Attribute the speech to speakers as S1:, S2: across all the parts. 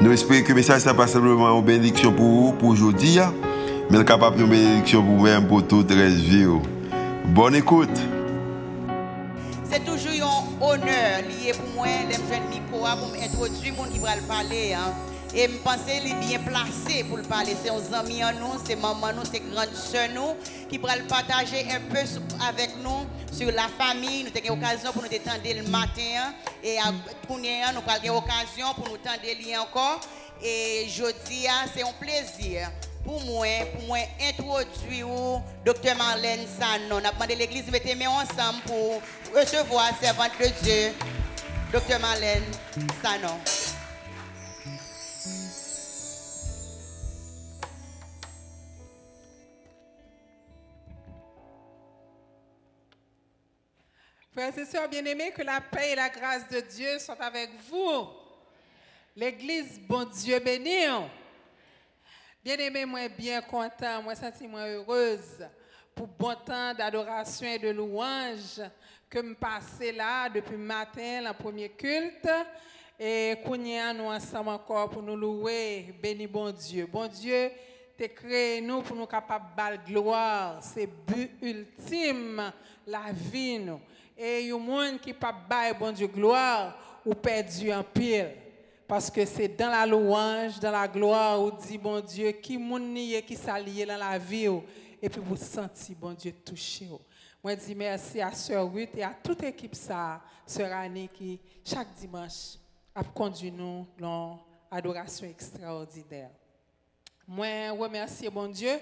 S1: Nous espérons que le message n'est pas simplement une bénédiction pour vous, pour aujourd'hui, hein. mais capable de bénédiction pour vous-même, pour toute la vie. Oh. Bonne écoute.
S2: C'est toujours un honneur lié pour moi, les jeunes micro, pour m'introduire, mon qui va parler. Hein. Et je pense qu'il est bien placé pour le parler. C'est nos amis nous, c'est maman nous, c'est grande soeur nous, qui pourra le partager un peu avec nous sur la famille. Nous avons l'occasion pour nous détendre le matin. Et à nous avons l'occasion pour nous tendre encore. Et jeudi, c'est un plaisir pour moi, pour moi introduire Dr. Marlène Sanon. On a demandé l'église de mettre ensemble pour recevoir servante de Dieu, Dr. Marlène Sanon.
S3: Frères et sœurs bien-aimés, que la paix et la grâce de Dieu soient avec vous. L'Église, bon Dieu béni. Bien-aimé, moi bien content, moi senti moi heureuse pour bon temps d'adoration et de louange que me passer là depuis matin, le premier culte. Et qu'on nous ensemble encore pour nous louer, béni bon Dieu. Bon Dieu, tu créé nous pour nous capables de gloire. C'est but ultime, la vie nous. Et il y a monde qui pas bon Dieu gloire ou perdu en pile. Parce que c'est dans la louange, dans la gloire, où dit bon Dieu, qui moun qui s'allie dans la vie, et puis vous sentez bon Dieu touché. Moi, je dis merci à Sœur Ruth et à toute l'équipe, ça, Sœur Annie, qui chaque dimanche a conduit nous dans adoration extraordinaire. Moi, remercie bon Dieu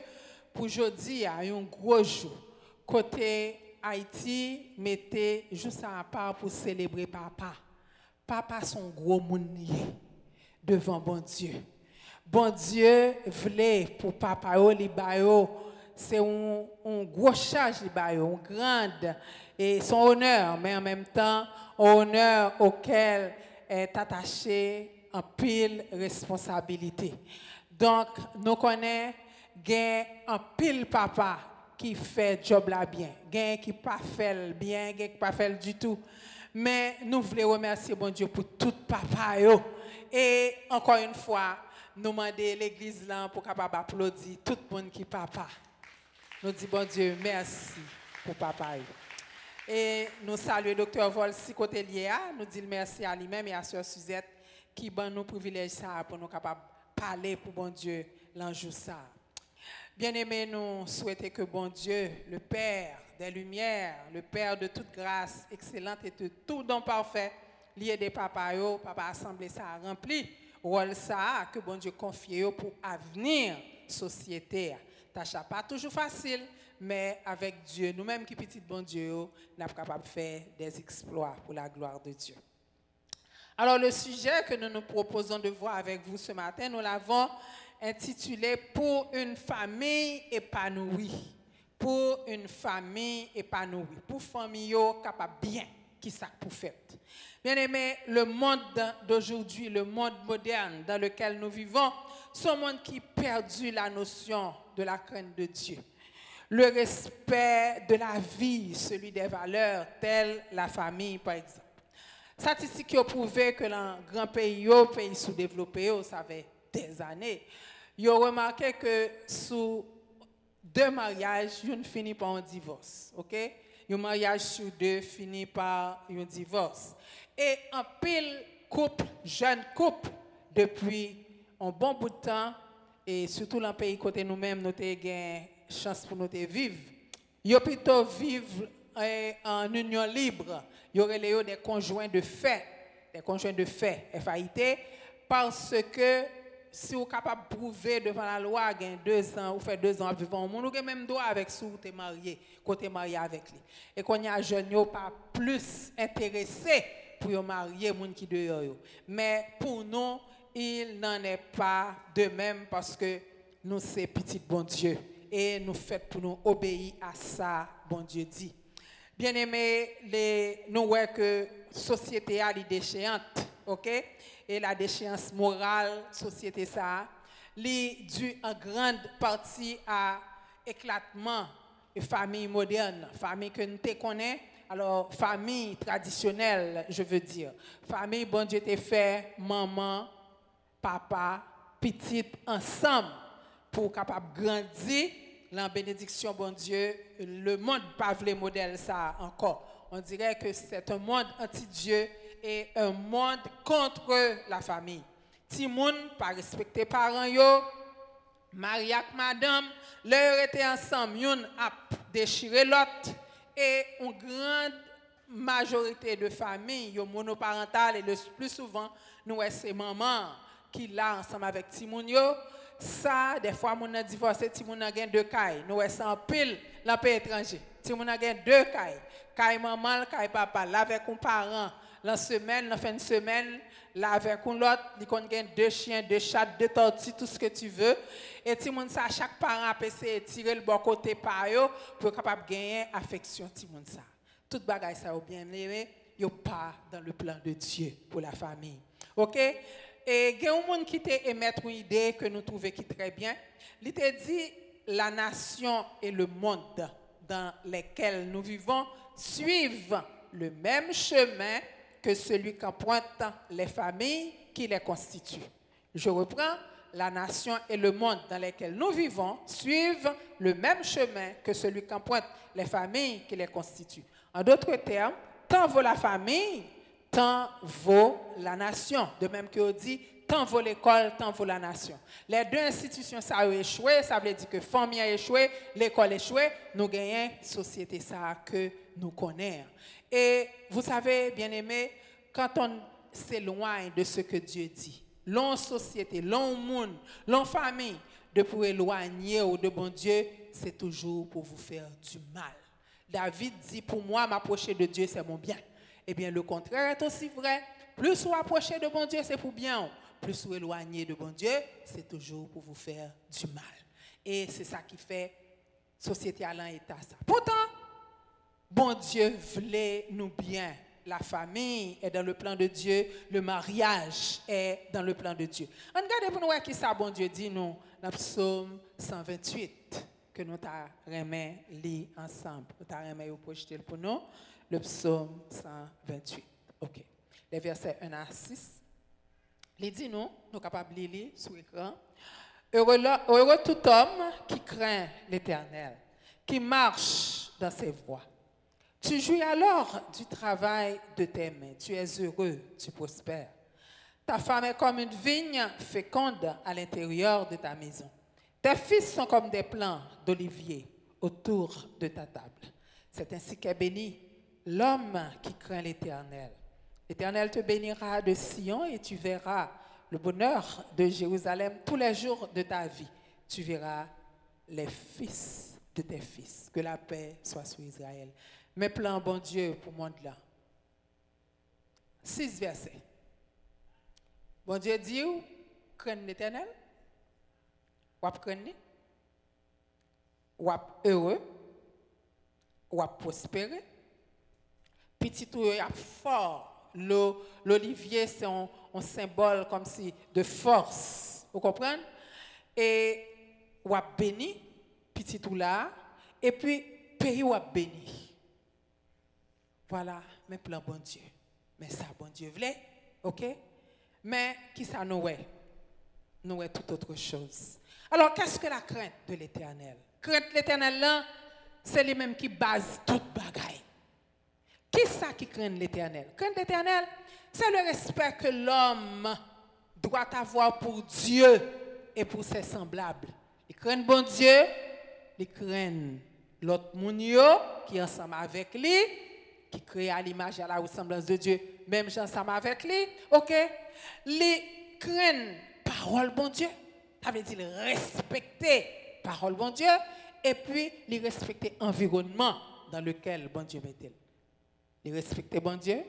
S3: pour aujourd'hui, un gros jour. Côté Haïti mettait juste à part pour célébrer papa. Papa son gros monde devant bon Dieu. Bon Dieu voulait pour papa c'est un, gros charge un grande et son honneur, mais en même temps honneur auquel est attaché en pile responsabilité. Donc nous connaissons un pile papa qui fait job là bien, gain qui pas fait bien, gain qui pas fait du tout. Mais nous voulons remercier bon Dieu pour tout papa Et encore une fois, nous demandons l'église là pour capable applaudir tout le monde qui papa. Nous disons bon Dieu, merci pour papa Et nous saluons docteur Volsi nous disons merci à lui-même et à sœur Suzette qui ban nous privilège pour nous capable parler pour bon Dieu l'ange ça. Bien-aimés, nous souhaitons que bon Dieu, le Père des Lumières, le Père de toute grâce excellente et de tout don parfait, lié des papas, papa assemblée ça a rempli, rôle ça que bon Dieu confie pour avenir société. Tâche pas toujours facile, mais avec Dieu, nous-mêmes qui petit bon Dieu, nous sommes capables de faire des exploits pour la gloire de Dieu. Alors le sujet que nous nous proposons de voir avec vous ce matin, nous l'avons intitulé Pour une famille épanouie. Pour une famille épanouie. Pour famille capable bien qui ça pour faire. Bien aimé, le monde d'aujourd'hui, le monde moderne dans lequel nous vivons, c'est un monde qui perdu la notion de la crainte de Dieu. Le respect de la vie, celui des valeurs, telles la famille par exemple. Statistiques ont prouvé que dans grand pays, pays sous-développé, ça fait des années, ils ont remarqué que sous deux mariages, une finit par un divorce. OK? Un mariage sur deux finit par un divorce. Et un pile couple, jeune couple, depuis un bon bout de temps, et surtout dans le pays côté nous-mêmes, nous avons chance pour nous vivre. Ils plutôt vivre eh, en union libre. Il y aurait des conjoints de fait, des conjoints de fait, FAIT, parce que si vous êtes capable de prouver devant la loi, gain deux ans, ou fait deux ans vivant vous avez même droit avec si vous êtes marié, côté marié avec lui. Et qu'on y a jeune, pas plus intéressé pour marier monde qui dehors. Mais pour nous, il n'en est pas de même parce que nous c'est petit bon Dieu et nous faisons pour nous obéir à ça, bon Dieu dit. Bien aimé, les, nous voyons que société a déchéante, ok? Et la déchéance morale, société ça, est due en grande partie à éclatement de famille moderne, famille que nous connaissons, alors famille traditionnelle, je veux dire. Famille, bon Dieu t'a fait, maman, papa, petite, ensemble, pour capable grandir la bénédiction, bon Dieu, le monde pas le modèle ça encore. On dirait que c'est un monde anti-Dieu et un monde contre la famille. Timoun, pas respecter parents yo, Maria madame, leur était ensemble, yon a déchiré l'autre et une grande majorité de familles monoparentales et le plus souvent nous c'est maman qui là ensemble avec Timoun yo ça, des fois, mon a divorcé, si mon a deux cailles. Nous sommes en pile dans pays étranger. Si mon a deux cailles. Caille maman, caille papa. Là avec un parent, la semaine, la fin de semaine, là avec un l'autre, il y deux chiens, deux chats, deux tortues, tout ce que tu veux. Et si mon ça, chaque parent peut essayer de tirer le bon côté par eux pour capable gagner affection si mon ça. Toute bagaille ça bien aimé, yo pas dans le plan de Dieu pour la famille. OK? Et il y a un monde qui t'a émettre une idée que nous trouvons qui très bien. Il t'a dit la nation et le monde dans lesquels nous vivons suivent le même chemin que celui qu'empruntent les familles qui les constituent. Je reprends, la nation et le monde dans lesquels nous vivons suivent le même chemin que celui qu'empruntent les familles qui les constituent. En d'autres termes, tant vaut la famille tant vaut la nation. De même que dit, tant vaut l'école, tant vaut la nation. Les deux institutions, ça a échoué, ça veut dire que famille a échoué, l'école a échoué, nous gagnons société ça que nous connaissons. Et vous savez, bien aimé, quand on s'éloigne de ce que Dieu dit, l'on société, l'on monde, l'on famille, de pour éloigner ou de bon Dieu, c'est toujours pour vous faire du mal. David dit, pour moi, m'approcher de Dieu, c'est mon bien. Eh bien, le contraire est aussi vrai. Plus vous approchez de bon Dieu, c'est pour bien. Plus vous éloignez de bon Dieu, c'est toujours pour vous faire du mal. Et c'est ça qui fait société l'état ça. Pourtant, bon Dieu voulait nous bien. La famille est dans le plan de Dieu, le mariage est dans le plan de Dieu. Regardez pour nous qui ça bon Dieu dit nous dans psaume 128 que nous avons lire ensemble. Nous avons projeter pour nous le psaume 128. OK. Les versets 1 à 6. Il dit nous, nous capables de lire sur l'écran. Heureux, heureux tout homme qui craint l'Éternel, qui marche dans ses voies. Tu jouis alors du travail de tes mains. Tu es heureux, tu prospères. Ta femme est comme une vigne féconde à l'intérieur de ta maison. Tes fils sont comme des plants d'olivier autour de ta table. C'est ainsi qu'est béni l'homme qui craint l'Éternel. L'Éternel te bénira de Sion et tu verras le bonheur de Jérusalem tous les jours de ta vie. Tu verras les fils de tes fils. Que la paix soit sur Israël. Mes plans, bon Dieu, pour monde là. Six versets. Bon Dieu dit, craigne l'Éternel? Ou craigne, ou heureux, ou prospérer petit tout est fort. L'olivier, c'est un, symbole comme si de force. Vous comprenez? Et ou a béni, petit tout là, et puis pays ou a béni. Voilà, mes plans bon Dieu. Mais ça, bon Dieu voulait, ok? Mais qui ça nous est? Nous toute autre chose. Alors, qu'est-ce que la crainte de l'éternel? Crainte de l'éternel c'est les mêmes qui base toute bagaille. Qui ça qui craint l'éternel? Crainte l'éternel, c'est le respect que l'homme doit avoir pour Dieu et pour ses semblables. Il craint bon Dieu, il craint l'autre mounio qui est ensemble avec lui, qui crée à l'image et à la ressemblance de Dieu, même ensemble avec lui, ok? Il craint parole bon Dieu, ça veut dire respecter parole bon Dieu, et puis il respecter l'environnement dans lequel bon Dieu met il respectait bon Dieu,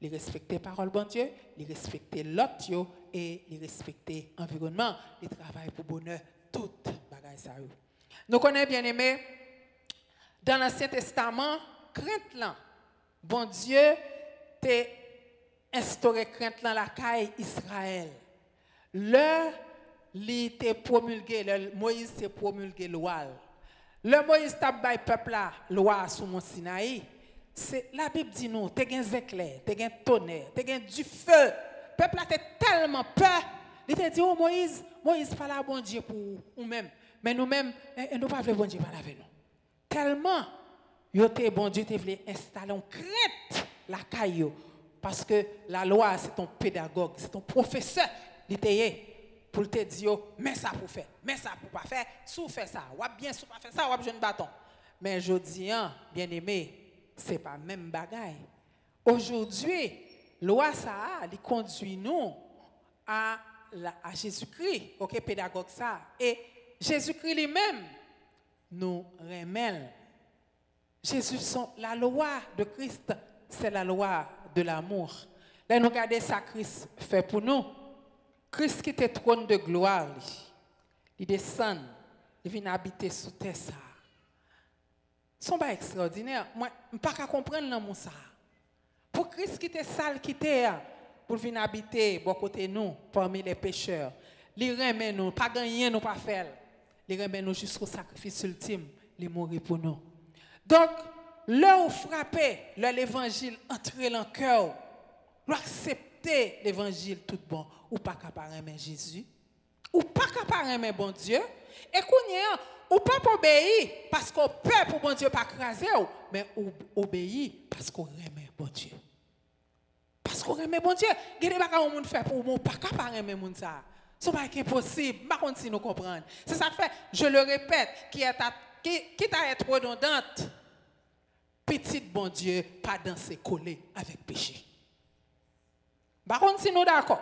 S3: il respectait parole bon Dieu, il respectait l'autre et il respecter l'environnement, il travaille pour bonheur, tout bagaille ça. Nous connaissons bien aimé, dans l'Ancien Testament, crainte là, bon Dieu t'a instauré crainte là la caille Israël. Le li te promulgué, le Moïse te promulgué loi. Le Moïse t'a bay peuple là, loi sous mont Sinaï. C'est la Bible dit nous, t'es gen éclair, t'es gen tonnerre, t'es gen du feu. Peuple t'es tellement peur. Il t'a dit oh Moïse, Moïse pas là bon Dieu pour nous-mêmes. Mais nous-mêmes, eh, eh, nous pas bon Dieu pas avec nous. Tellement yo te bon Dieu te voulait installer en la caillou parce que la loi c'est ton pédagogue, c'est ton professeur. Il pour te dire mais ça pour faire, mais ça pour pas faire, sous fait ça, ou bien sous pas faire ça, ou jeune bâton. Mais je dis bien aimé, c'est pas même bagaille. Aujourd'hui, loi ça il conduit nous à à Jésus-Christ, OK pédagogue ça et Jésus-Christ lui-même nous remèle Jésus, la loi de Christ, c'est la loi de l'amour. Là, nous regardons ça Christ fait pour nous. Christ qui était trône de gloire, il descend, il vient habiter sous terre. Son pas extraordinaire. Moi, je ne peux pas comprendre l'amour ça. Pour Christ qui était sale, qui était là, pour venir habiter bon côté nous, parmi les pécheurs. Il remet nous, pas gagner nous pas faire. Il remet nous jusqu'au sacrifice ultime, il mourir pour nous. Donc, là où frapper, l'évangile entrer dans le cœur, là accepter l'évangile tout bon, ou pas capable aimer Jésus, ou pas capable aimer bon Dieu, et qu'on ou pas obéir parce qu'on peur pour bon Dieu pas craser, mais ou obéir parce qu'on aime bon Dieu. Parce qu'on aime bon Dieu. Il y a des que fait pour moi, pas capable aimer mon ça. Ce n'est pas impossible. Contre, si nous comprenons. C'est ça que fait, je le répète, qui est à, qui, qui t'a être redondante. Petit bon Dieu, pas danser collé avec péché. Par contre, si nous d'accord,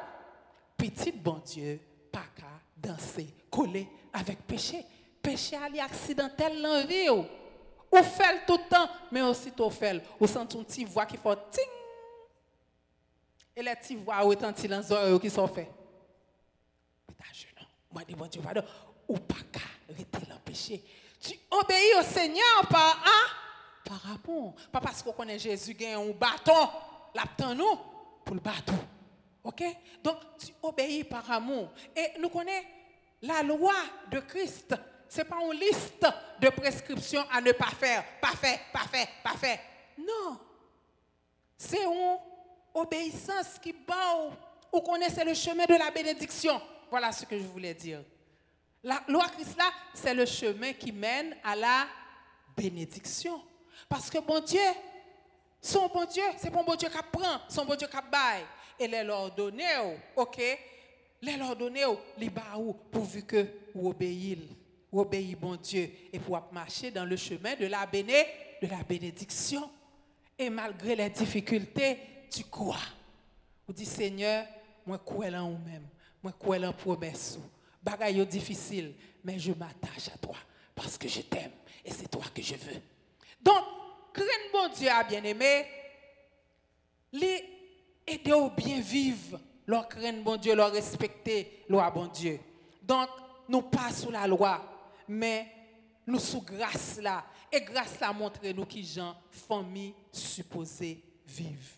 S3: petit bon Dieu, pas qu'à danser collé avec péché. Péché ali accidentel dans vie. Ou fait tout le temps, mais aussitôt fait, ou sent une petite voix qui fait ting. Et les petites voix retentissent dans les oreilles qui sont faites. Putain, je non? Moi, dis bon Dieu, pardon. Ou pas qu'à arrêter le péché. Tu obéis au Seigneur par un, par amour. Pas parce qu'on connaît Jésus gagne un bâton, l'aptend nous pour le bâton. OK? Donc, tu obéis par amour. Et nous connaissons la loi de Christ. Ce n'est pas une liste de prescriptions à ne pas faire. Pas fait, pas fait, pas fait. Non. C'est une obéissance qui bat ou connaissez le chemin de la bénédiction. Voilà ce que je voulais dire. La loi Christ là, c'est le chemin qui mène à la bénédiction. Parce que bon Dieu, son bon Dieu, c'est bon bon Dieu qui prend, son bon Dieu qui baille. Et les leur ok? Les leur donner, les baou, pourvu que vous obéissez, vous obéissez bon Dieu, et pour marcher dans le chemin de la béné, de la bénédiction. Et malgré les difficultés, tu crois. Vous dites, Seigneur, moi, crois en vous-même. Moi, crois en promesse. Bagaille difficile, mais je m'attache à toi parce que je t'aime et c'est toi que je veux. Donc, craindre bon Dieu a bien aimé, les aider au bien vivre, leur craindre bon Dieu, leur respecter loi bon Dieu. Donc, nous pas sous la loi, mais nous sous grâce là. Et grâce là montre nous qui gens, famille supposée vivre.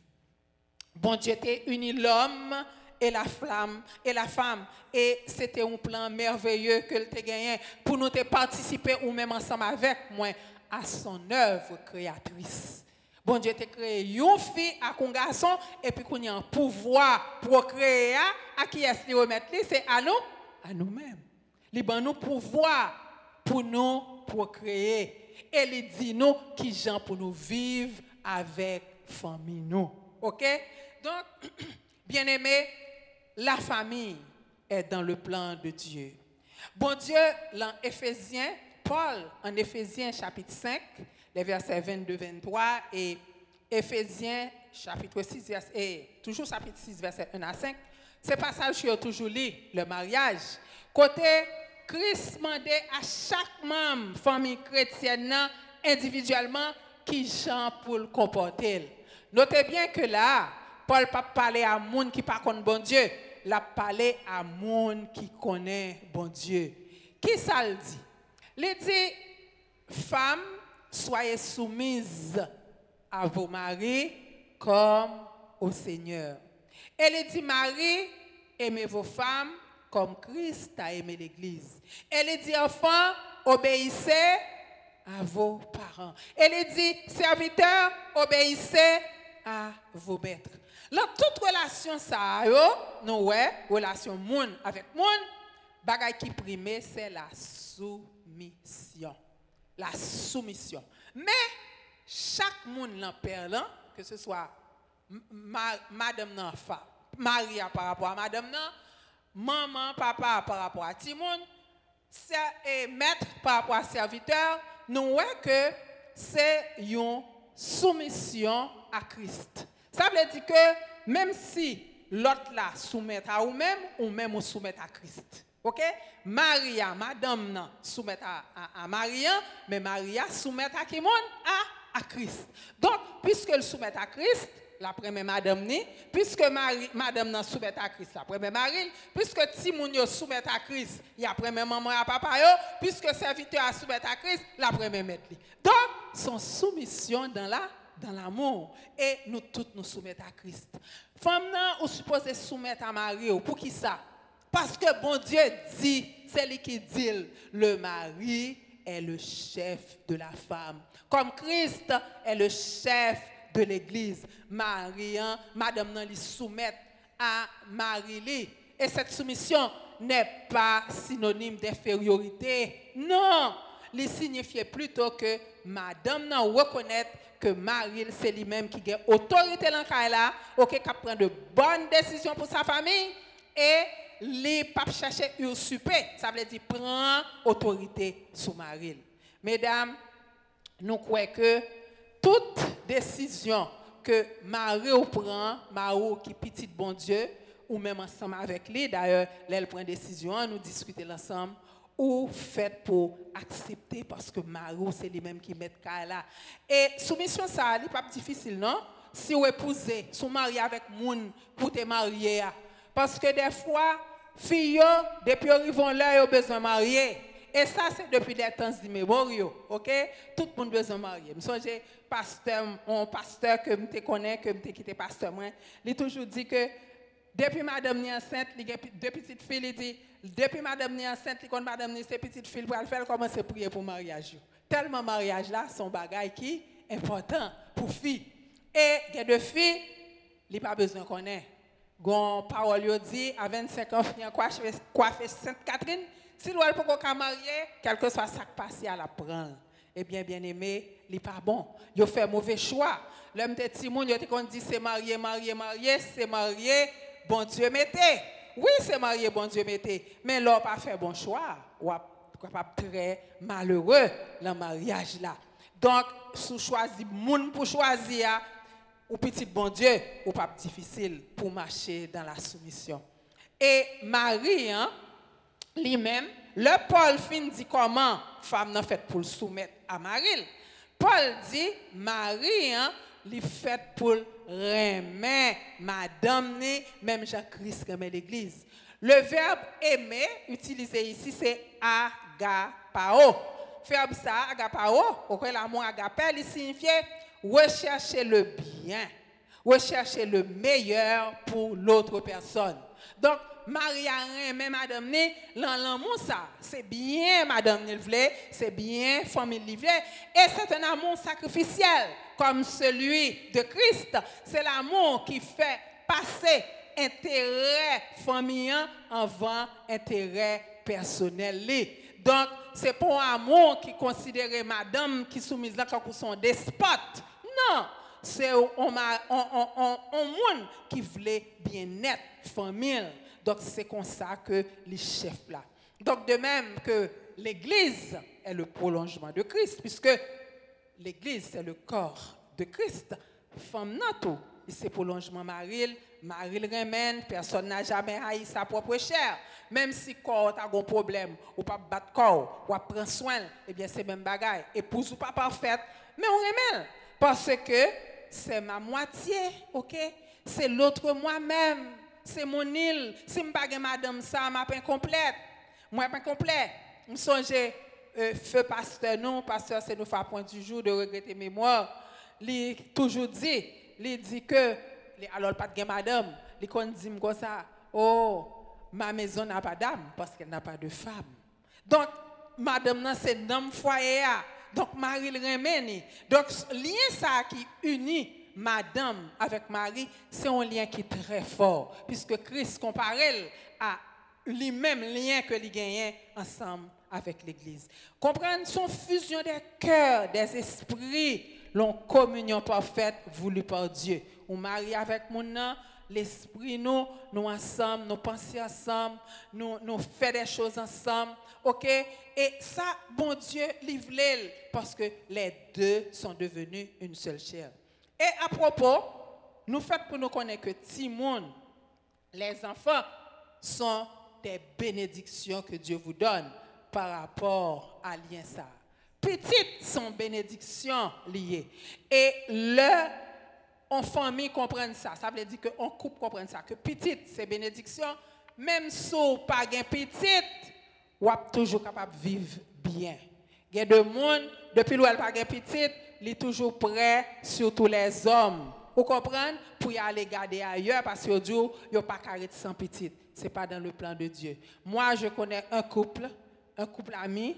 S3: Bon Dieu t'a uni l'homme et la flamme et la femme et c'était un plan merveilleux que t'a gagné pour nous participer ou même ensemble avec moi à son œuvre créatrice. Bon Dieu t'a créé une fille à un garçon et puis qu'on a un pouvoir pour créer à qui est-ce qu'il remettre c'est à nous? À nous-mêmes. Il ban nous pouvoir pour nous procréer et il dit nous qui gens pour nous vivre avec famille nous. OK? Donc bien aimé, la famille est dans le plan de Dieu. Bon Dieu, dans Paul, en Éphésiens chapitre 5, les versets 22-23, et Éphésiens chapitre 6, verset, et toujours chapitre 6, verset 1 à 5, c'est passage qui a toujours lu, le mariage. Côté Christ demandait à chaque membre, famille chrétienne, individuellement, qui chante pour le comporter. Notez bien que là, Paul pas à monde qui pas contre bon Dieu. La parlé à monde qui connaît bon Dieu. Qui ça le dit? Il dit, femmes, soyez soumises à vos maris comme au Seigneur. Elle dit, Marie, aimez vos femmes comme Christ a aimé l'Église. Elle dit, enfants, obéissez à vos parents. Elle dit, serviteurs, obéissez à vos maîtres. Dans toute relation, ça, nous, ouais, relation moun avec moun, bagay qui prime, c'est la soumission. La soumission. Mais, chaque moun l'en que ce soit ma- madame nan fa, Maria par rapport à madame maman, papa par rapport à Timoun, ser- et maître par rapport à serviteur, nous voyons que c'est une soumission à Christ. Ça veut dire que même si l'autre là soumet à vous-même, ou même ou soumet à Christ. OK? Maria, madame nan, soumet à, à, à Maria, mais Maria soumet à qui monde? À, à Christ. Donc, puisqu'elle soumet à Christ, la première madame ni, puisque Marie, madame nan soumet à Christ, la première Marie, puisque Timoun yo soumet à Christ, il y a première maman et papa yo, puisque serviteur a soumet à Christ, la première maître. Donc, son soumission dans la dans l'amour et nous toutes nous soumettons à Christ. Femme ou supposé soumettre à Marie ou, pour qui ça? Parce que bon Dieu dit, c'est lui qui dit le mari est le chef de la femme. Comme Christ est le chef de l'église. Marie, hein, madame nan li soumettre à Marie. Et cette soumission n'est pas synonyme d'infériorité. Non, il signifiait plutôt que madame nan reconnaît que Marie c'est lui-même qui a autorité dans là, OK, qui prend de bonnes décisions pour sa famille et les pas chercher usurper, ça veut dire prend autorité sur Marie. Mesdames, nous croyons que toute décision que Marie prend, Marie qui petite bon Dieu, ou même ensemble avec lui, d'ailleurs, elle prend décision, nous discutons ensemble, ou fait pour accepter parce que Marie, c'est lui-même qui met là. Et soumission, ça, n'est pas difficile, non? Si vous épousez, si vous mariez avec moun pour te marier, parce que des fois, filles, depuis qu'ils vont là, ils ont besoin de marier. Et ça, c'est depuis des temps immémoriaux, ok? Tout le monde a besoin de marier. Je songe, pasteur, un pasteur que je connais, que je quitté pasteur, il toujours dit que depuis madame est enceinte, il a deux petites filles, il dit, depuis madame est enceinte, il compte madame ses petites filles pour faire commencer à prier pour le mariage. Tellement mariage là, son bagage qui est important pour filles. Et il y a deux filles, il n'y a pas besoin qu'on ait. Gon parole dit à 25 ans fini coiffé coiffé Sainte Catherine si l'on peut qu'on marier quel que soit ça qui passe à la prendre eh bien bien aimé il pas bon yo fait mauvais choix l'homme de Timon yo te kon dit c'est marié marié marié c'est marié bon Dieu mettez oui c'est marié bon Dieu mettez mais l'on pas fait bon choix. Ou capable très malheureux le mariage là. Donc sous choisi moun pour choisir ou petit bon Dieu, ou pas difficile pour marcher dans la soumission. Et Marie, hein, lui-même, le Paul fin dit comment femme n'a fait pour le soumettre à Marie. Paul dit, Marie, hein, li fait pour remettre madame, ni, même Jean-Christ remet l'église. Le verbe aimer, utilisé ici, c'est agapao. Verbe ça, agapao, auquel l'amour agapé, il signifie rechercher le bien, rechercher le meilleur pour l'autre personne. Donc, Maria même madame ni l'amour ça, c'est bien madame ni c'est bien famille et c'est un amour sacrificiel comme celui de Christ. C'est l'amour qui fait passer intérêt familial avant intérêt personnel. Donc, c'est pour amour qui considérait madame qui soumise là comme son despote. Non, c'est un, monde qui voulait bien-être, famille. Donc, c'est comme ça que les chefs là. Donc, de même que l'Église est le prolongement de Christ, puisque l'Église, c'est le corps de Christ. Femme nato, c'est prolongement Marie le remène, personne n'a jamais haï sa propre chair. Même si corps a un problème, ou pas battre corps, ou prendre soin, eh bien c'est même bagaille. Épouse ou pas parfaite, mais on remène. Parce que c'est ma moitié, ok? C'est l'autre moi-même. c'est mon île. Si je pas madame ça, m'a pas complète. Moi pas complet. Je songe euh, feu pasteur non, pasteur c'est nous faire point du jour de regretter mémoire. Il toujours dit, il dit que alors pas de madame, il dit comme ça, oh, ma maison n'a pas d'âme parce qu'elle n'a pas de femme. Donc madame c'est un foyer donc Marie le remène. Donc lien ça qui unit madame avec Marie, c'est un lien qui est très fort puisque Christ compare à lui-même lien que les gagnent ensemble avec l'Église. Comprendre son fusion des cœurs, des esprits, l'on communion parfaite voulue par Dieu. On marie avec mon nom, l'esprit nous, nous ensemble, nous pensons ensemble, nous, nous faisons des choses ensemble. OK? Et ça, bon Dieu, livre parce que les deux sont devenus une seule chair. Et à propos, nous faisons pour nous connaître que Timon, les enfants, sont des bénédictions que Dieu vous donne par rapport à lien ça. Petites sont bénédictions liées. Et le, en famille comprennent ça. Ça veut dire qu'en couple comprenne ça. Que petite, c'est bénédiction. Même si vous pas petite, vous êtes toujours capable de vivre bien. Il y a des gens, depuis qu'elle pas petite, il est toujours prêt, surtout les hommes. Vous comprenez? Pour y aller garder ailleurs parce que Dieu, il pas carré sans petite. Ce n'est pas dans le plan de Dieu. Moi, je connais un couple, un couple ami,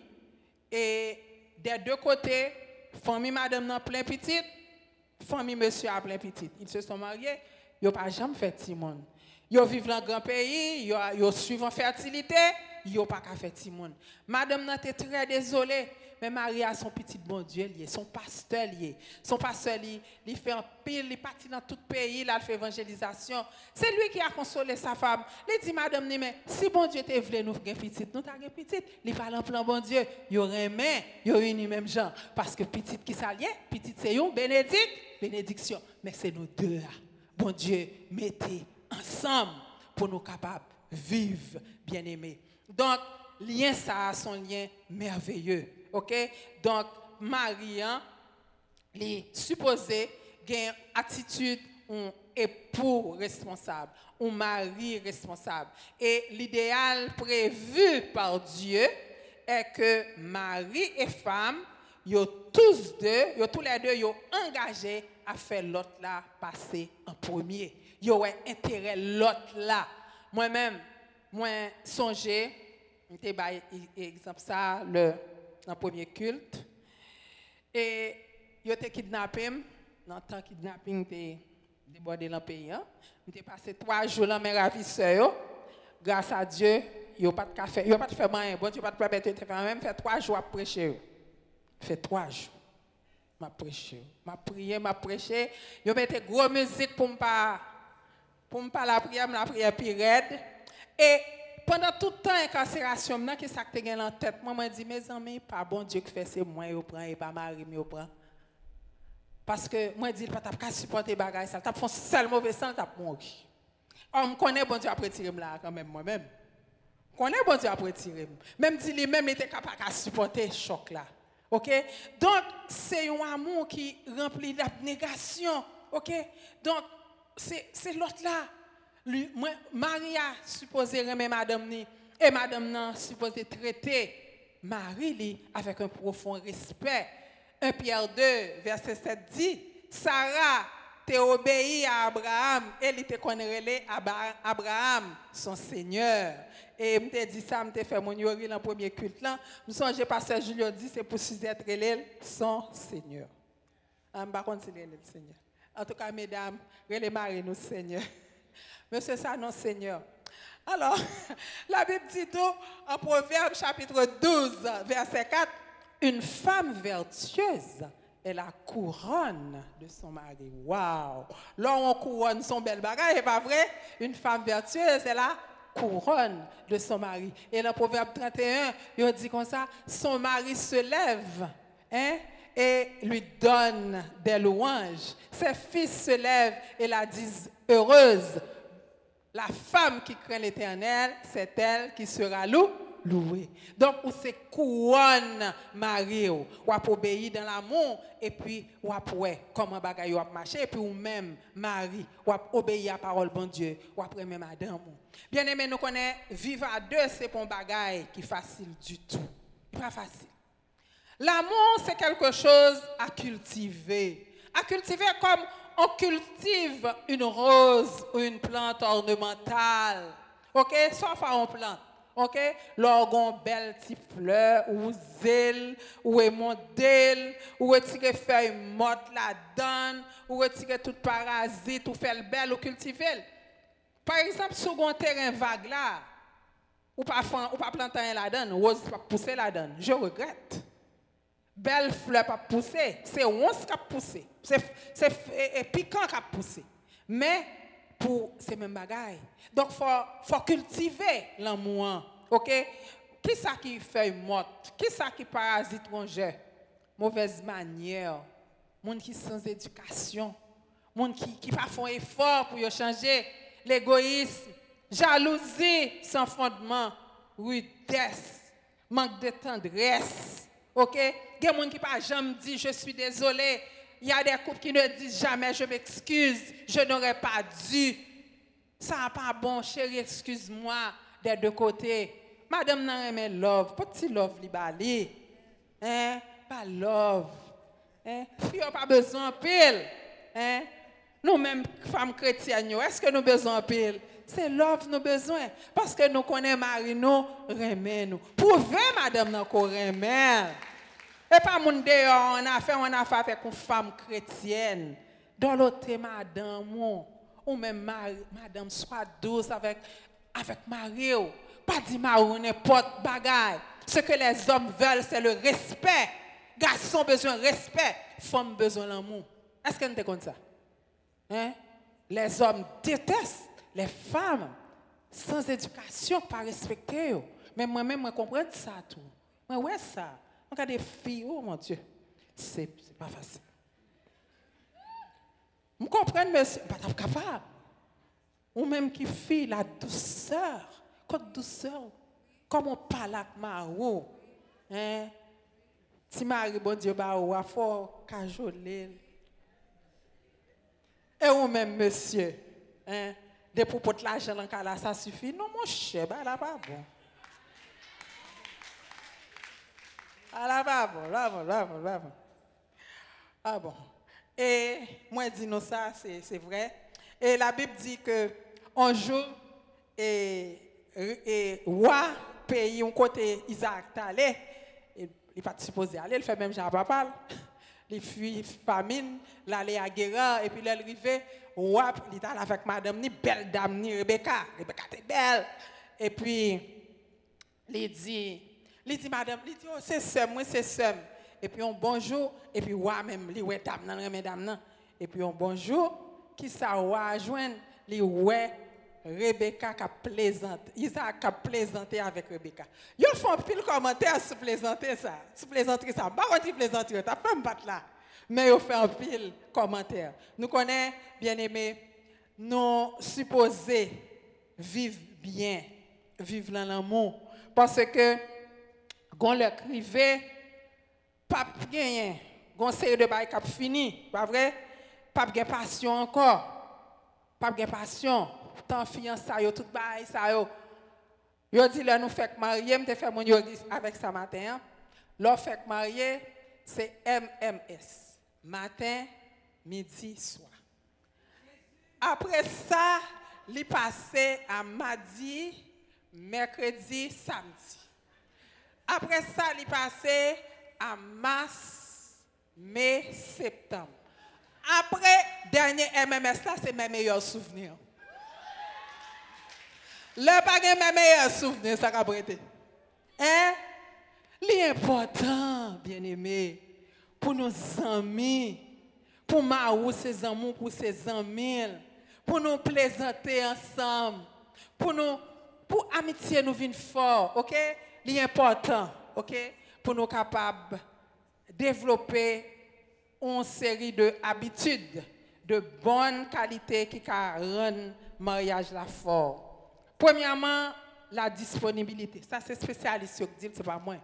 S3: et des deux côtés, famille madame n'a plein petite, famille monsieur a plein petite. Ils se sont mariés, ils n'ont pas jamais fait Timon. Ils vivent dans un grand pays, ils suivent en fertilité, ils n'ont pas faire Timon. Madame n'a été très désolée mais Marie a son petit bon Dieu lié, son pasteur lié. Son pasteur lié, il fait un pile, il partit dans tout le pays, il a fait évangélisation. C'est lui qui a consolé sa femme. Il dit, madame, mais si bon Dieu te voulu nous faire petite, nous t'avons petite, il parle en plan bon Dieu. Il aurait aimé, il aurait une même gens. Parce que petite qui s'allie, petite c'est une bénédiction, bénédiction. Mais c'est nous deux Bon Dieu, mettez ensemble pour nous capables de vivre, bien aimés. Donc, lien ça, son lien merveilleux. OK? Donc, Marie, hein, est supposé une attitude un époux responsable, un mari responsable. Et l'idéal prévu par Dieu est que mari et femme, yo tous deux, yo tous les deux, yo engagés à faire l'autre là passer en premier. Yo ont intérêt l'autre là. Moi-même, moi songé, exemple ça le dans premier culte. Et ils ont kidnappé, dans le temps kidnapping était débordé dans le pays. Hein. J'ai passé trois jours dans mes ravisseurs. Grâce à Dieu, ils n'ont pas de café, ils n'ont pas de faire. Bon Dieu, pas de permettre de faire même fait trois jours à prêcher. Fait trois jours. M'a prêché. M'a prié, m'a prêché. Ils ont mis gros musique pour me pas pour pas la prière, la prière raide. Et pendant tout le temps incarcération, qui ça que tu moi mes amis, pas bon Dieu qui fait c'est moi je prend et pas Marie me prend. Parce que moi dit pas pas supporter bagay ça, t'a fait seul mauvais sang t'a mourir. On me connaît bon Dieu après tirer là quand même moi-même. Connaît bon Dieu après tirer. Même dit lui même était capable de supporter choc là. OK? Donc c'est un amour qui remplit d'abnégation. OK? Donc c'est l'autre là Maria supposé remettre madame ni, et madame nan supposé traiter Marie avec un profond respect. 1 Pierre 2, verset 7 dit, Sarah t'a obéi à Abraham, il te connaît Abraham, son Seigneur. Et je te dit ça, je fait mon yori dans le premier culte là. Je songe pasteur Julio dit c'est pour Suzette son Seigneur. Je ne sais si le Seigneur. En tout cas, mesdames, relève Marie nous Seigneur. C'est ça, non, Seigneur. Alors, la Bible dit tout en Proverbe chapitre 12, verset 4, une femme vertueuse est la couronne de son mari. Waouh! Là, on couronne son bel bagage, c'est pas vrai? Une femme vertueuse est la couronne de son mari. Et dans Proverbe 31, il dit comme ça, son mari se lève, hein? et lui donne des louanges. Ses fils se lèvent et la disent heureuse. La femme qui craint l'Éternel, c'est elle qui sera louée. Donc, ou c'est couronne Marie, ou ap obéir dans l'amour, et puis ou ouais, comment bagay ou marcher, et puis ou même Marie, ou ap obéir à la parole bon Dieu, ou ap même madame. Bien aimé, nous connaissons, vivre à deux, c'est un bagay qui facile du tout. Pas facile. L'amour, c'est quelque chose à cultiver. À cultiver comme on cultive une rose ou une plante ornementale. OK? Soit on plante. OK? L'orgon belle petite fleur, ou zèle, ou émondelle, ou retirer feuille morte la donne, ou retirer tout parasite, ou faire belle, ou cultiver. Par exemple, sur un terrain vague là, ou pas, ou pas planter la donne, rose pas pousser la donne. Je regrette. Belle fleur pas pousser, c'est once qui a poussé. C'est piquant qui a poussé. Mais pour ces mêmes bagailles. Donc, faut, cultiver l'amour. OK? Qui ça qui fait morte? Qui ça qui parasite rongeur? Mauvaise manière. Monde qui sans éducation. Monde qui qui pas font effort pour changer. L'égoïsme. Jalousie sans fondement. Rudesse. Manque de tendresse. OK? Il y a des gens qui pas jamais je suis désolé. Il y a des couples qui ne disent jamais je m'excuse, je n'aurais pas dû. Ça n'est pas bon, chérie, excuse-moi des deux côtés. Madame n'a pas love, petit love li Hein? Pas love. Hein? Puis on pas besoin de pile. Hein? Nous-mêmes, femmes chrétiennes, est-ce que nous besoin pile? C'est love nous besoin. Parce que nous connaissons Marie, nous nous. Prouvez, madame, qu'on remet. Et pas mon dehors, on a fait, on a fait avec une femme chrétienne. Dans l'autre, madame, ou même madame, soit douce avec, avec Marie. Pas dit Marie, n'importe bagaille. Ce que les hommes veulent, c'est le respect. Garçons besoin de respect, femmes besoin d'amour. Est-ce qu'on est comme ça? Hein? Les hommes détestent les femmes sans éducation, pas respecter. Mais moi-même, je comprends ça tout. Mais ouais, ça. On a des filles, oh mon Dieu, c'est pas facile. Vous comprenez, monsieur, pas capable. Ou même qui fait la douceur, comme douceur, comme on parle avec Maro. Hein? Si Marie, bon Dieu, bah, ou a fort cajoler. Et ou même, monsieur, hein? Des propos de l'argent, ça suffit. Non, mon cher, bah, là, pas bon. Ah bon. Ah bon. Et moi, dis nous ça, c'est vrai. Et la Bible dit que un jour, et, et roi pays, un côté Isaac allé, il n'est pas supposé aller, il fait même Jean Papa. Il fuit famine, il allait à guerre, et puis il est arrivé, il est allé avec madame, ni belle dame, ni Rebecca. Rebecca était belle. Et puis, il dit, il dit, madame, il dit, oh, c'est ça, moi, c'est ça. Et puis, on bonjour, et puis, ouais, même, il ouais, dame, nan, mesdames, nan. Et puis, on bonjour, qui ça, ouais, joindre, il ouais, Rebecca qui a plaisanté, Isaac a plaisanté avec Rebecca. Ils font pile commentaire sur plaisanter ça, sur plaisanter ça. Pas on dit plaisanter, t'as pas me battre là. Mais ils font pile commentaire. Nous connaissons, bien aimé, nous supposés vivre bien, vivre dans l'amour. Parce que, quand le crivé, pas gagné, quand série de bail qui fini, pas vrai? Pas de passion encore. Pas de passion. Tant fiançailles, tout bail, ça yo. Yo dit là nous fait marier, me fait mon avec ça matin. Là fait marier, c'est MMS. Matin, midi, soir. Après ça, il passé à mardi, mercredi, samedi. Après ça, il passé à mars, mai, septembre. Après, dernier MMS là, c'est mes meilleurs souvenirs. Le pas mes meilleurs souvenirs, ça a prêté. Hein? L'important, bien aimé, pour nos amis, pour Maou, ses amours, pour ses amis, pour nous plaisanter ensemble, pour nous, pour amitié nous venir fort, ok? L'important, ok? Pour nous capables de développer une série d'habitudes de bonne qualité qui rendent mariage la fort. Premièrement, la disponibilité. Ça, c'est spécialiste dit, c'est pas moi.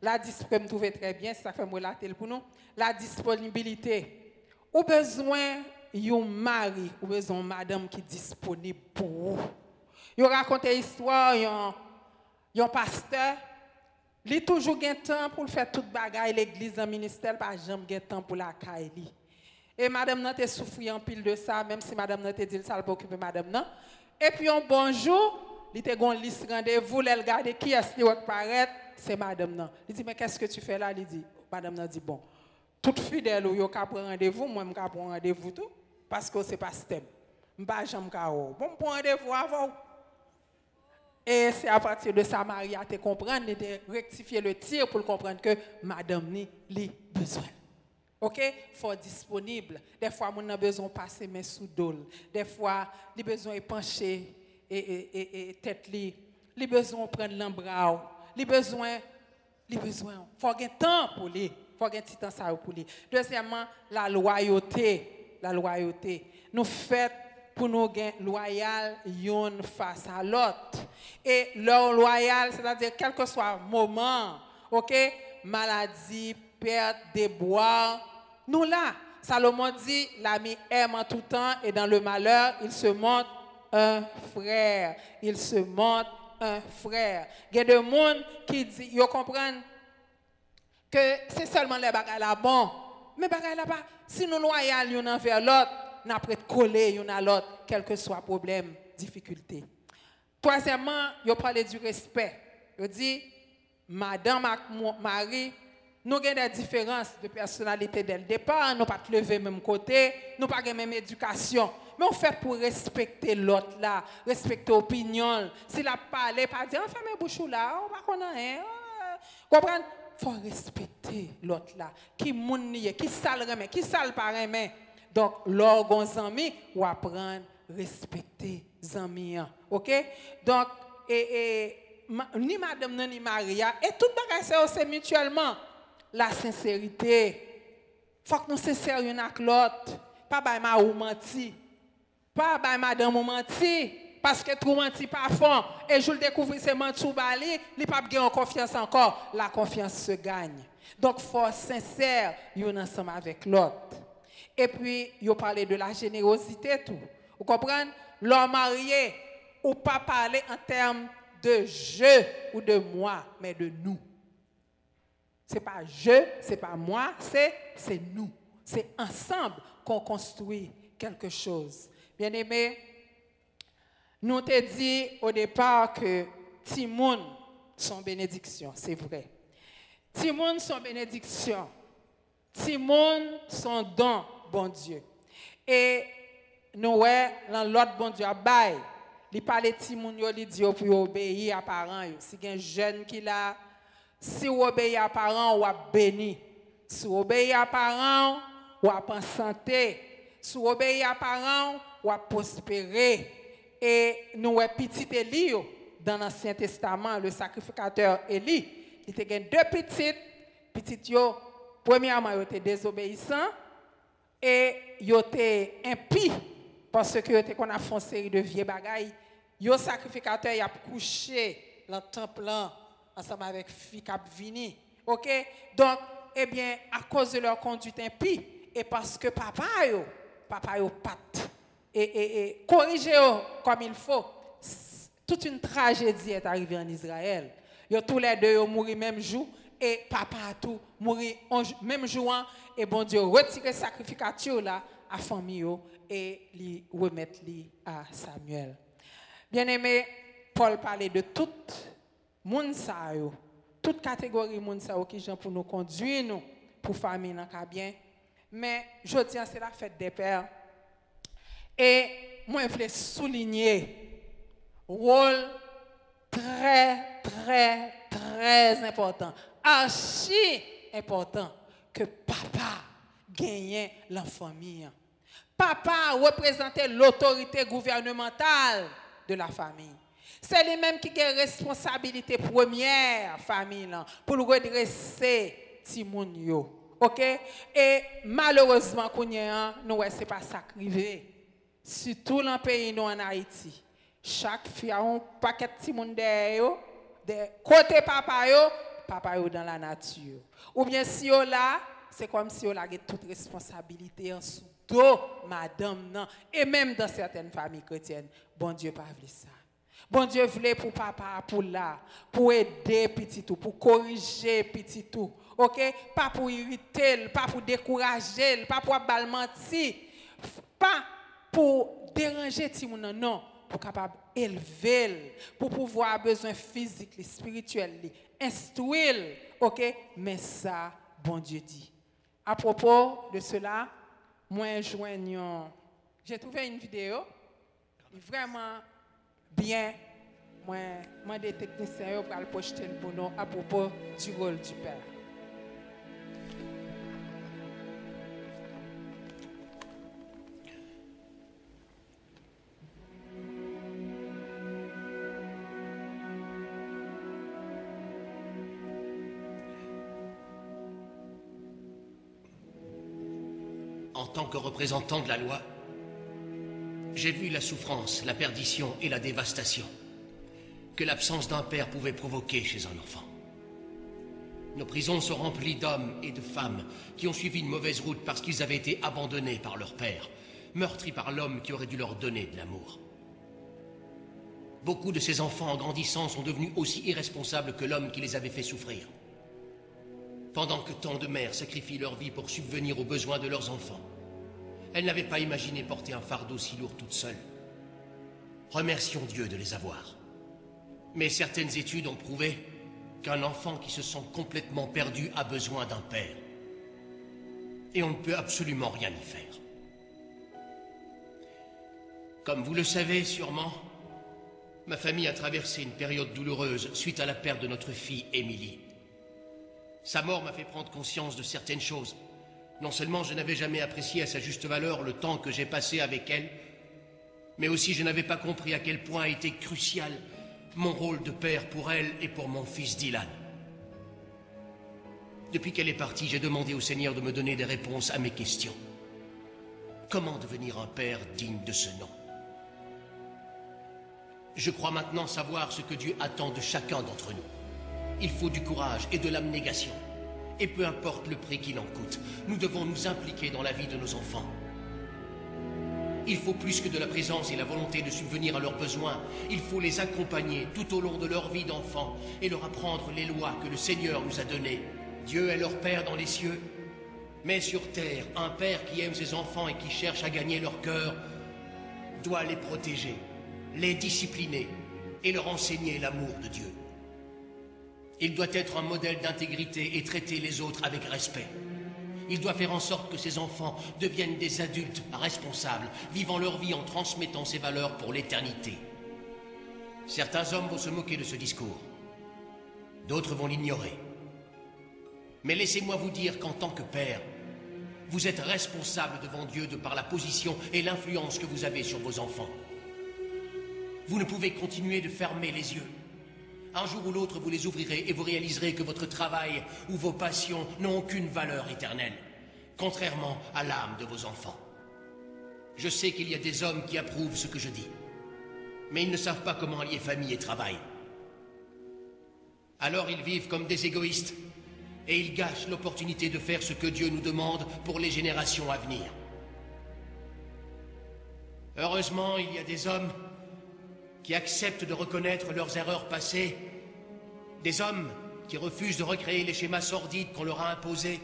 S3: La disponibilité, me trouve très bien, ça fait la pour nous. La disponibilité. Ou besoin d'un mari, ou besoin madame qui est disponible pour vous. Vous raconté l'histoire, un pasteur, il a toujours un temps pour faire toute bagaille l'église en ministère, pas jamais un temps pour la caille. Et madame n'a pas souffert en pile de ça, même si madame n'a pas dit ça, elle pas occuper madame non. Et puis un bonjour, il était une liste rendez-vous, elle regarde qui est-ce qui paraître, c'est madame non. Il dit mais qu'est-ce que tu fais là? Il dit madame n'a dit bon, toute fidèle ou yo ka prendre rendez-vous, moi je prendre rendez-vous tout parce que c'est pas système. M'pa jamais ka Bon prendre rendez-vous avant. Et c'est à partir de ça Marie a comprendre, de rectifier le tir pour comprendre que madame ni li besoin. OK? Faut disponible. Des fois on a besoin de passer mes sous dol. Des fois il besoin de pencher et, et, et, et tête li. Il besoin de prendre l'embras. Il besoin il besoin faut un temps pour lui. Faut un petit temps pour lui. Deuxièmement, la loyauté, la loyauté. Nous faisons pour nous loyal yon face à l'autre. Et leur loyal, c'est-à-dire quel que soit moment, ok, maladie, perte, déboire, nous là. Salomon dit, l'ami aime en tout temps et dans le malheur, il se montre un frère. Il se montre un frère. Il y a des gens qui disent, ils comprennent que c'est seulement les bagages là bon. Mais bagages là pas, si nous loyal l'un envers l'autre, nous de coller l'un à l'autre, quel que soit problème, difficulté. Troisièmement, il parlé du respect. Il dit, Madame Marie, nous avons des différences de personnalité dès le départ, nous pas lever même côté, nous pas la même éducation. Mais on fait pour respecter l'autre là, respecter l'opinion. S'il a parlé, pas dire, on fait mes bouchons là, on va connaître. Hein. Comprendre? faut respecter l'autre là. Qui moun qui sale remet, qui sale pas remet. Donc, l'orgon zami, ou apprendre respecter zami. OK? Donc, ni madame ni Maria, et tout bagage c'est mutuellement la sincérité. Faut que nous sincères une avec l'autre. Pas by ma ou menti. Pas by madame ou menti. Parce que tout menti pas fond. Et je le découvre, c'est menti ou bali, il pas en confiance encore. La confiance se gagne. Donc, faut sincère, yon ensemble avec l'autre. Et puis, il parlé de la générosité, tout. Vous comprenez? L'homme marié, ou pas parler en termes de je ou de moi, mais de nous. C'est pas je, c'est pas moi, c'est nous. C'est ensemble qu'on construit quelque chose. Bien aimé, nous t'ai dit au départ que Timoun sont bénédiction, c'est vrai. Timoun sont bénédiction. Timoun sont don, bon Dieu. Et nous, dans l'autre bon Dieu, bail, il parle de Timoun, il dit pour obéir à parents. Si un jeune qui l'a si vous obéissez à parents, vous êtes béni. Si vous obéissez à parents, vous êtes en santé. Si vous obéissez à parents, vous êtes prospéré. Et nous avons petit Élie dans l'Ancien Testament, le sacrificateur Élie. Il était deux petites. Petites, premièrement, ils étaient désobéissants et ils étaient impies parce que qu'on a série de vieux bagailles. Le sacrificateur, a couché dans le temple ensemble avec fille. OK? Donc eh bien à cause de leur conduite impie et parce que papa yo, papa yo et et, et corriger comme il faut. Toute une tragédie est arrivée en Israël. Yo tous les deux ont mouru même jour et papa a tout mouru même hein. et bon Dieu retire sacrificature là à famille et li remettre à Samuel. Bien-aimé, Paul parlait de toute moun sa yo, toute catégorie yo qui gens pour nous conduire nous pour famille bien. Mais je tiens c'est la fête des pères. Et moi je voulais souligner rôle très très très important, archi important que papa gagne la famille. Papa représentait l'autorité gouvernementale de la famille. C'est lui-même qui a responsabilité première, famille, pour le redresser Timoun OK? Et malheureusement, nous, ce n'est pas ça Surtout dans le pays, nous, en Haïti. Chaque fille a un paquet de petits monde derrière yo, de côté papa yo, papa dans la nature. Ou bien si yo là, c'est comme si yo là toute responsabilité en sous dos madame non et même dans certaines familles chrétiennes, bon Dieu pas voulu ça. Bon Dieu voulait pour papa, pour là, pour aider petit tout, pour corriger petit tout. OK? Pas pour irriter, pas pour décourager, pas pour bal mentir, pas pour déranger nan, non, pour capable élever, pour pouvoir besoin physique, spirituel, instruire. OK? Mais ça, bon Dieu dit. À propos de cela, moi joignons j'ai trouvé une vidéo vraiment bien moi moi des techniciens pour le projeter le bon à propos du rôle du père
S4: En tant que représentant de la loi, j'ai vu la souffrance, la perdition et la dévastation que l'absence d'un père pouvait provoquer chez un enfant. Nos prisons sont remplies d'hommes et de femmes qui ont suivi une mauvaise route parce qu'ils avaient été abandonnés par leur père, meurtris par l'homme qui aurait dû leur donner de l'amour. Beaucoup de ces enfants en grandissant sont devenus aussi irresponsables que l'homme qui les avait fait souffrir. Pendant que tant de mères sacrifient leur vie pour subvenir aux besoins de leurs enfants, elles n'avaient pas imaginé porter un fardeau si lourd toutes seules. Remercions Dieu de les avoir. Mais certaines études ont prouvé qu'un enfant qui se sent complètement perdu a besoin d'un père. Et on ne peut absolument rien y faire. Comme vous le savez sûrement, ma famille a traversé une période douloureuse suite à la perte de notre fille Émilie. Sa mort m'a fait prendre conscience de certaines choses. Non seulement je n'avais jamais apprécié à sa juste valeur le temps que j'ai passé avec elle, mais aussi je n'avais pas compris à quel point était crucial mon rôle de père pour elle et pour mon fils Dylan. Depuis qu'elle est partie, j'ai demandé au Seigneur de me donner des réponses à mes questions. Comment devenir un père digne de ce nom? Je crois maintenant savoir ce que Dieu attend de chacun d'entre nous. Il faut du courage et de l'abnégation. Et peu importe le prix qu'il en coûte, nous devons nous impliquer dans la vie de nos enfants. Il faut plus que de la présence et la volonté de subvenir à leurs besoins. Il faut les accompagner tout au long de leur vie d'enfant et leur apprendre les lois que le Seigneur nous a données. Dieu est leur Père dans les cieux. Mais sur terre, un Père qui aime ses enfants et qui cherche à gagner leur cœur doit les protéger, les discipliner et leur enseigner l'amour de Dieu. Il doit être un modèle d'intégrité et traiter les autres avec respect. Il doit faire en sorte que ses enfants deviennent des adultes responsables, vivant leur vie en transmettant ces valeurs pour l'éternité. Certains hommes vont se moquer de ce discours. D'autres vont l'ignorer. Mais laissez-moi vous dire qu'en tant que père, vous êtes responsable devant Dieu de par la position et l'influence que vous avez sur vos enfants. Vous ne pouvez continuer de fermer les yeux. Un jour ou l'autre, vous les ouvrirez et vous réaliserez que votre travail ou vos passions n'ont aucune valeur éternelle, contrairement à l'âme de vos enfants. Je sais qu'il y a des hommes qui approuvent ce que je dis, mais ils ne savent pas comment allier famille et travail. Alors ils vivent comme des égoïstes et ils gâchent l'opportunité de faire ce que Dieu nous demande pour les générations à venir. Heureusement, il y a des hommes qui acceptent de reconnaître leurs erreurs passées, des hommes qui refusent de recréer les schémas sordides qu'on leur a imposés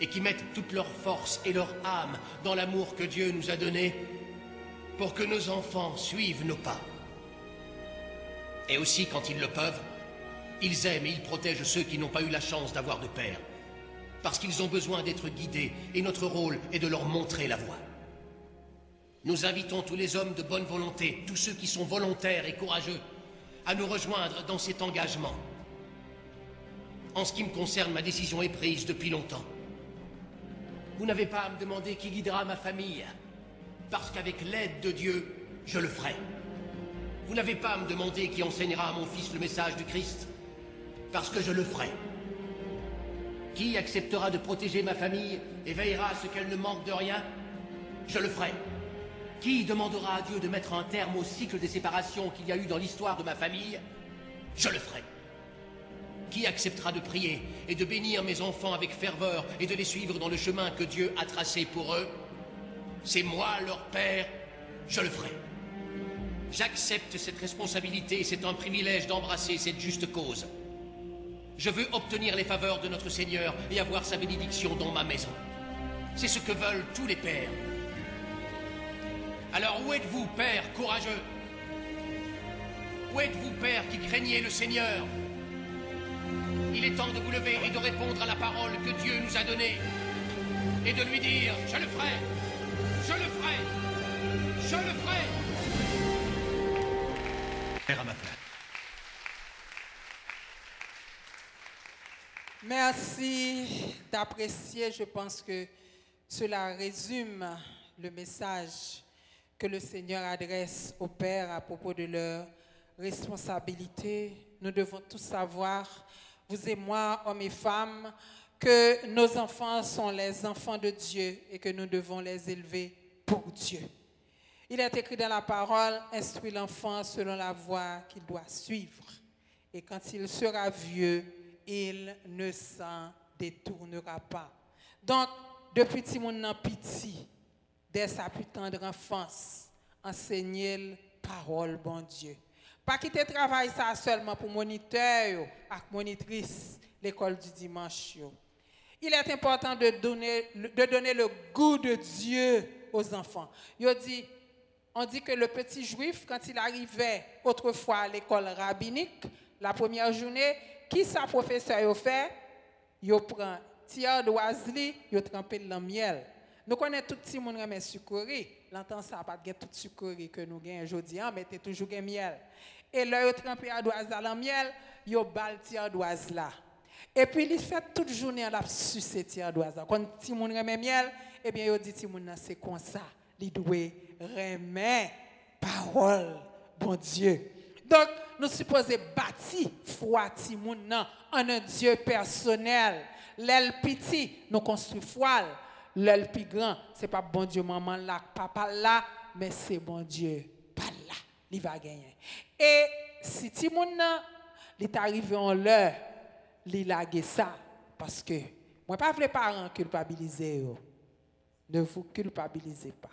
S4: et qui mettent toute leur force et leur âme dans l'amour que Dieu nous a donné pour que nos enfants suivent nos pas. Et aussi, quand ils le peuvent, ils aiment et ils protègent ceux qui n'ont pas eu la chance d'avoir de père, parce qu'ils ont besoin d'être guidés et notre rôle est de leur montrer la voie. Nous invitons tous les hommes de bonne volonté, tous ceux qui sont volontaires et courageux, à nous rejoindre dans cet engagement. En ce qui me concerne, ma décision est prise depuis longtemps. Vous n'avez pas à me demander qui guidera ma famille, parce qu'avec l'aide de Dieu, je le ferai. Vous n'avez pas à me demander qui enseignera à mon fils le message du Christ, parce que je le ferai. Qui acceptera de protéger ma famille et veillera à ce qu'elle ne manque de rien Je le ferai. Qui demandera à Dieu de mettre un terme au cycle des séparations qu'il y a eu dans l'histoire de ma famille? Je le ferai. Qui acceptera de prier et de bénir mes enfants avec ferveur et de les suivre dans le chemin que Dieu a tracé pour eux? C'est moi, leur père, je le ferai. J'accepte cette responsabilité et c'est un privilège d'embrasser cette juste cause. Je veux obtenir les faveurs de notre Seigneur et avoir sa bénédiction dans ma maison. C'est ce que veulent tous les pères. Alors où êtes-vous, père courageux? Où êtes-vous, père qui craignez le Seigneur? Il est temps de vous lever et de répondre à la parole que Dieu nous a donnée. Et de lui dire, je le ferai, je le ferai, je le ferai. Père à ma place.
S3: Merci d'apprécier. Je pense que cela résume le message que le Seigneur adresse aux pères à propos de leur responsabilité. Nous devons tous savoir, vous et moi, hommes et femmes, que nos enfants sont les enfants de Dieu et que nous devons les élever pour Dieu. Il est écrit dans la parole, instruis l'enfant selon la voie qu'il doit suivre. Et quand il sera vieux, il ne s'en détournera pas. Donc, depuis petit mon pitié, dès sa plus tendre enfance, enseigner parole, bon Dieu. Pas quitter travail ça seulement pour moniteur et monitrice l'école du dimanche. Il est important de donner, de donner le goût de Dieu aux enfants. Dit, on dit que le petit juif, quand il arrivait autrefois à l'école rabbinique, la première journée, qui sa professeur yo fait? Yo prend tiers d'oiserie, yo trempé dans le miel. Nous connaissons tout le monde remet sucrerie. L'entend ça pas de toute sucrerie que nous gagnons aujourd'hui, hein, mais t'es toujours gain miel. Et là yo trempé à doise dans le miel, yo bal tiers d'oise là. Et puis il fait toute journée la sucer tiers d'oise. là. Quand ti moun remet miel, eh bien yo dit ti moun nan, c'est comme ça. Il doit remet parole bon Dieu. Donc, nous supposons bâtir foi ti moun nan en un Dieu personnel. L'aile petit, nous construisons foi. L'aile plus grand, c'est pas bon Dieu maman là, papa là, mais c'est bon Dieu pas là. Il va gagner. Et si ti moun nan, il est arrivé en l'heure, il lague ça parce que moi pas les parents culpabiliser. Ne vous culpabilisez pas.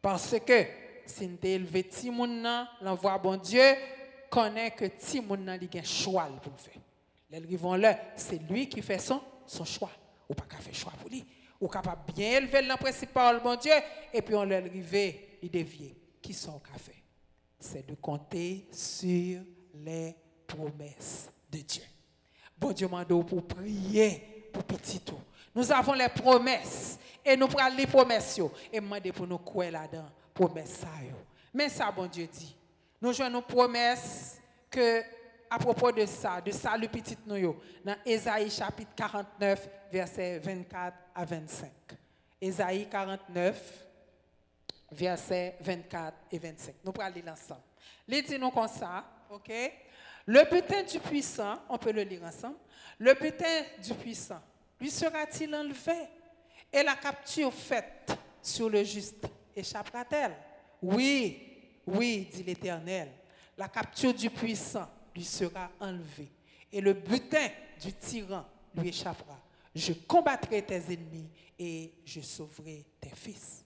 S3: Parce que si nous élevé ti moun nan, l'envoi bon Dieu connaît que ti moun nan li choix pour le faire. Les vont là, c'est lui qui fait son son choix. Ou pas qu'à faire choix pour lui. Ou capable bien élever le principal bon Dieu et puis on l'arrivé, il dévier. Qui sont fait C'est de compter sur les promesses de Dieu. Bon Dieu m'a pour prier pour petit tout. Nous avons les promesses et nous prenons les promesses et pour nous croire là-dedans promesses ça. Mais ça bon Dieu dit. Nous jouons nos promesses que à propos de ça, de salut petit nous yo, dans Ésaïe chapitre 49 versets 24 à 25. Ésaïe 49 versets 24 et 25. Nous allons lire ensemble. Les dit nous comme ça, OK? Le butin du puissant, on peut le lire ensemble. Le butin du puissant, lui sera-t-il enlevé? Et la capture faite sur le juste échappera-t-elle? Oui, oui, dit l'Éternel. La capture du puissant lui sera enlevée. Et le butin du tyran lui échappera. Je combattrai tes ennemis et je sauverai tes fils.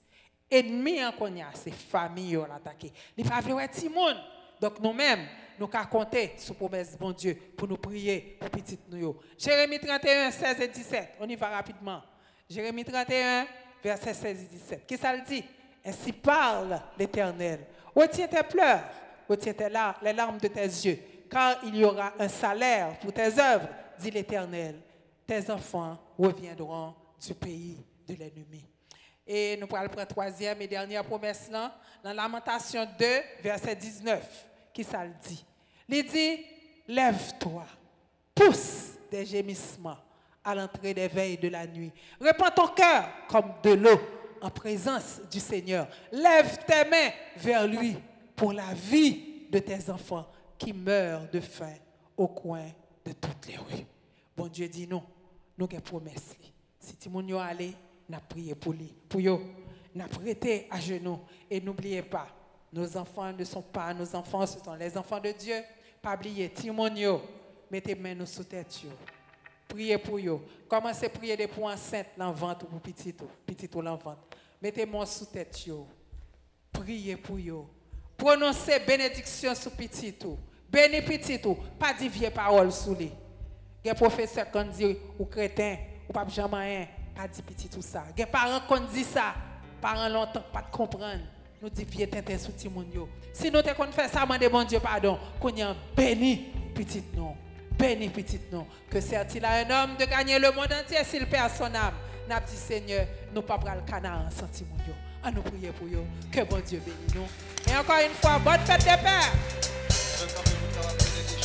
S3: Ennemis en konya, c'est famille qui ont attaqué. Les pas moun. Donc nous-mêmes, nous avons compter sur la promesse de bon Dieu pour nous prier pour petit nous. Jérémie 31, 16 et 17. On y va rapidement. Jérémie 31, verset 16 et 17. Qu'est-ce que ça le dit? Ainsi parle l'Éternel. Retiens tes pleurs, retiens tes les larmes de tes yeux, car il y aura un salaire pour tes œuvres, dit l'Éternel. Tes enfants reviendront du pays de l'ennemi. Et nous allons prendre la troisième et dernière promesse là, dans Lamentation 2, verset 19, qui ça le dit? Il dit, lève-toi, pousse des gémissements à l'entrée des veilles de la nuit. Répands ton cœur comme de l'eau en présence du Seigneur. Lève tes mains vers lui pour la vie de tes enfants qui meurent de faim au coin de toutes les rues. Bon Dieu dit non, nous avons promesse. Si tu moun yo allé, prié pour lui, pour yo. n'a prêté à genoux. Et n'oubliez pas, nos enfants ne sont pas nos enfants, ce sont les enfants de Dieu. Pas oublier, Timonio, mettez main nous sous tête. Priez pour eux. Commencez à prier des pour enceinte dans le ventre ou pour petit petit dans le ventre. Mettez moi sous tête. Priez pour eux. Prononcez bénédiction sur petit ou. Béni petit ou. Pas dire vieille parole sous lui. Il y a professeur qui dit ou crétin ou pas jamais. Pas dire petit tout ça. A parents qui dit ça. Parents longtemps pas de comprendre. Nous dit vieux tintin sous moun yo. Si nous te fait ça, demandez bon Dieu pardon. Qu'on y béni petit non. Béni petit non. Que sert-il à un homme de gagner le monde entier s'il perd son âme? N'a dit Seigneur, nous pas pral canard en senti moun yo. À nous prier pour eux. Que bon Dieu bénisse nous. Et encore une fois, bonne fête des pères.
S5: Même quand vous avez la bénédiction.